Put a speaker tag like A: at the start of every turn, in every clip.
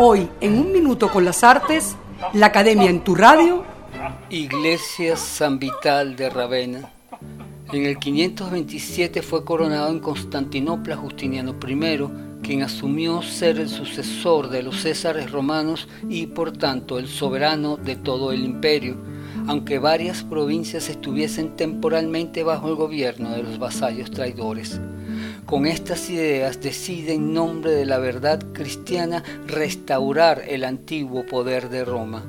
A: Hoy, en un minuto con las artes, la Academia en tu radio.
B: Iglesia San Vital de Ravenna. En el 527 fue coronado en Constantinopla Justiniano I, quien asumió ser el sucesor de los Césares romanos y por tanto el soberano de todo el imperio, aunque varias provincias estuviesen temporalmente bajo el gobierno de los vasallos traidores. Con estas ideas decide en nombre de la verdad cristiana restaurar el antiguo poder de Roma.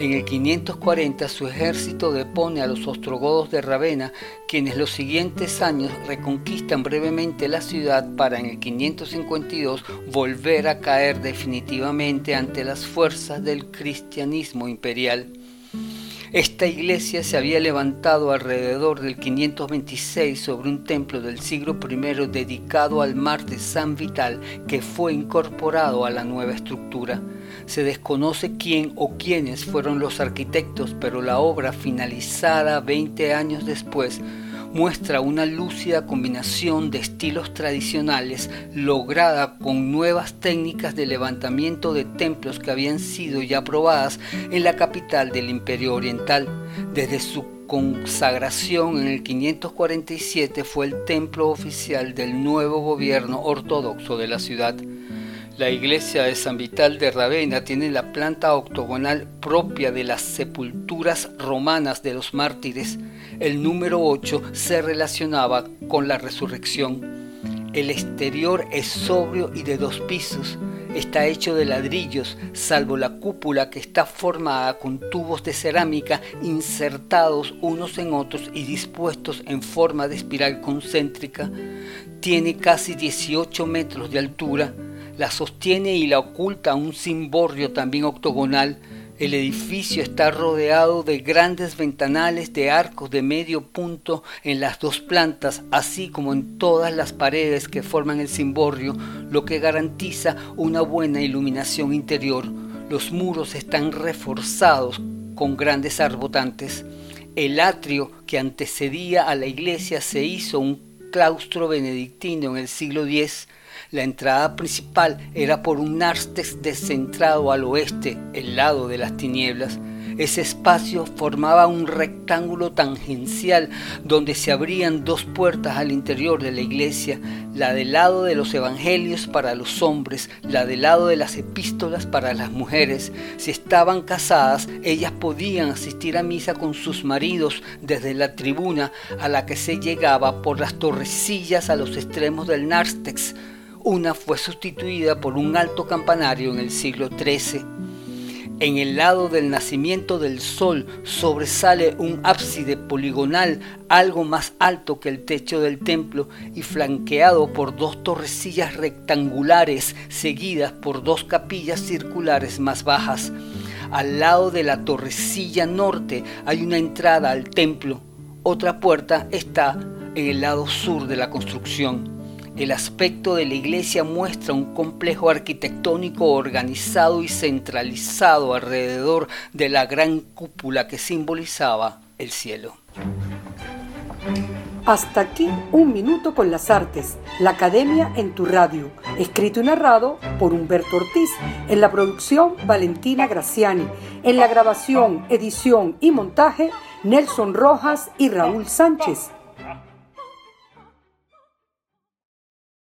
B: En el 540 su ejército depone a los ostrogodos de Ravenna, quienes los siguientes años reconquistan brevemente la ciudad para en el 552 volver a caer definitivamente ante las fuerzas del cristianismo imperial. Esta iglesia se había levantado alrededor del 526 sobre un templo del siglo I dedicado al mar de San Vital que fue incorporado a la nueva estructura. Se desconoce quién o quiénes fueron los arquitectos, pero la obra finalizada 20 años después muestra una lúcida combinación de estilos tradicionales lograda con nuevas técnicas de levantamiento de templos que habían sido ya probadas en la capital del Imperio Oriental. Desde su consagración en el 547 fue el templo oficial del nuevo gobierno ortodoxo de la ciudad. La iglesia de San Vital de Ravenna tiene la planta octogonal propia de las sepulturas romanas de los mártires. El número 8 se relacionaba con la resurrección. El exterior es sobrio y de dos pisos. Está hecho de ladrillos, salvo la cúpula que está formada con tubos de cerámica insertados unos en otros y dispuestos en forma de espiral concéntrica. Tiene casi 18 metros de altura la sostiene y la oculta un cimborrio también octogonal. El edificio está rodeado de grandes ventanales de arcos de medio punto en las dos plantas, así como en todas las paredes que forman el cimborrio, lo que garantiza una buena iluminación interior. Los muros están reforzados con grandes arbotantes. El atrio que antecedía a la iglesia se hizo un claustro benedictino en el siglo X la entrada principal era por un nártex descentrado al oeste, el lado de las tinieblas. Ese espacio formaba un rectángulo tangencial donde se abrían dos puertas al interior de la iglesia, la del lado de los evangelios para los hombres, la del lado de las epístolas para las mujeres. Si estaban casadas, ellas podían asistir a misa con sus maridos desde la tribuna a la que se llegaba por las torrecillas a los extremos del nártex una fue sustituida por un alto campanario en el siglo XIII. En el lado del nacimiento del sol sobresale un ábside poligonal algo más alto que el techo del templo y flanqueado por dos torrecillas rectangulares seguidas por dos capillas circulares más bajas. Al lado de la torrecilla norte hay una entrada al templo. Otra puerta está en el lado sur de la construcción. El aspecto de la iglesia muestra un complejo arquitectónico organizado y centralizado alrededor de la gran cúpula que simbolizaba el cielo.
A: Hasta aquí un minuto con las artes, la Academia en tu radio, escrito y narrado por Humberto Ortiz, en la producción Valentina Graciani, en la grabación, edición y montaje Nelson Rojas y Raúl Sánchez.